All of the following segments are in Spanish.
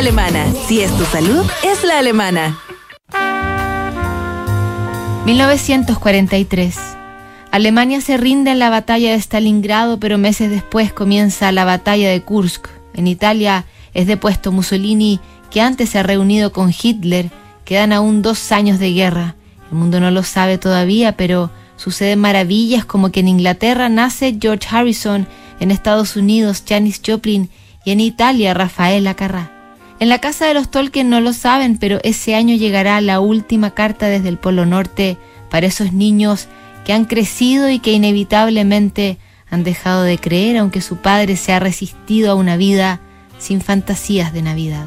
alemana. Si es tu salud, es la alemana. 1943. Alemania se rinde en la batalla de Stalingrado, pero meses después comienza la batalla de Kursk. En Italia es depuesto Mussolini, que antes se ha reunido con Hitler. Quedan aún dos años de guerra. El mundo no lo sabe todavía, pero suceden maravillas como que en Inglaterra nace George Harrison, en Estados Unidos Janis Joplin y en Italia Rafael Acarrá. En la casa de los Tolkien no lo saben, pero ese año llegará la última carta desde el Polo Norte para esos niños que han crecido y que inevitablemente han dejado de creer aunque su padre se ha resistido a una vida sin fantasías de Navidad.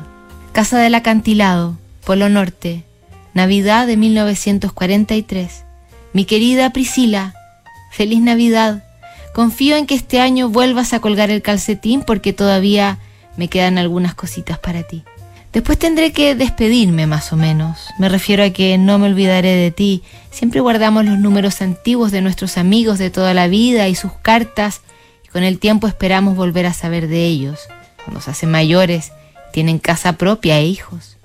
Casa del Acantilado, Polo Norte, Navidad de 1943. Mi querida Priscila, feliz Navidad. Confío en que este año vuelvas a colgar el calcetín porque todavía me quedan algunas cositas para ti. Después tendré que despedirme más o menos. Me refiero a que no me olvidaré de ti. Siempre guardamos los números antiguos de nuestros amigos de toda la vida y sus cartas con el tiempo esperamos volver a saber de ellos. Cuando se hacen mayores, tienen casa propia e hijos.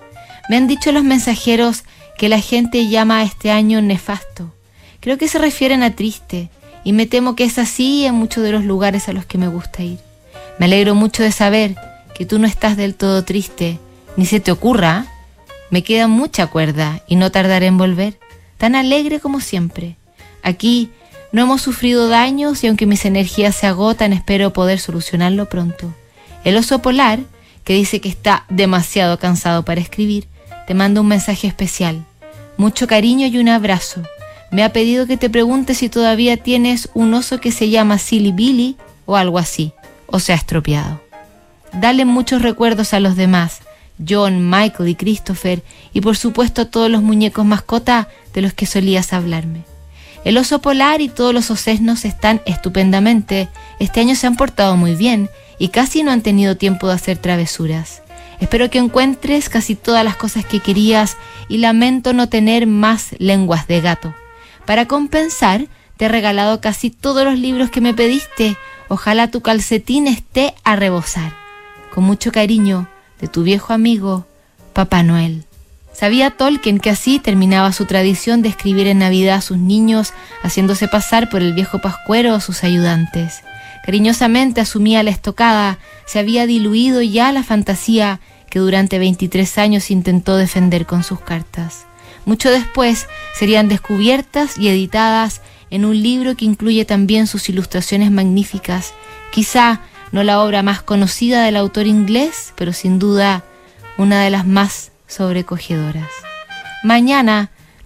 Me han dicho los mensajeros que la gente llama a este año nefasto. Creo que se refieren a triste, y me temo que es así en muchos de los lugares a los que me gusta ir. Me alegro mucho de saber que tú no estás del todo triste, ni se te ocurra. Me queda mucha cuerda y no tardaré en volver, tan alegre como siempre. Aquí no hemos sufrido daños y aunque mis energías se agotan, espero poder solucionarlo pronto. El oso polar, que dice que está demasiado cansado para escribir, te manda un mensaje especial. Mucho cariño y un abrazo me ha pedido que te pregunte si todavía tienes un oso que se llama Silly Billy o algo así, o se ha estropeado. Dale muchos recuerdos a los demás, John, Michael y Christopher, y por supuesto a todos los muñecos mascota de los que solías hablarme. El oso polar y todos los osesnos están estupendamente, este año se han portado muy bien y casi no han tenido tiempo de hacer travesuras. Espero que encuentres casi todas las cosas que querías y lamento no tener más lenguas de gato. Para compensar, te he regalado casi todos los libros que me pediste. Ojalá tu calcetín esté a rebosar. Con mucho cariño, de tu viejo amigo, Papá Noel. Sabía Tolkien que así terminaba su tradición de escribir en Navidad a sus niños, haciéndose pasar por el viejo pascuero o sus ayudantes. Cariñosamente asumía la estocada, se había diluido ya la fantasía que durante 23 años intentó defender con sus cartas. Mucho después serían descubiertas y editadas en un libro que incluye también sus ilustraciones magníficas, quizá no la obra más conocida del autor inglés, pero sin duda una de las más sobrecogedoras. Mañana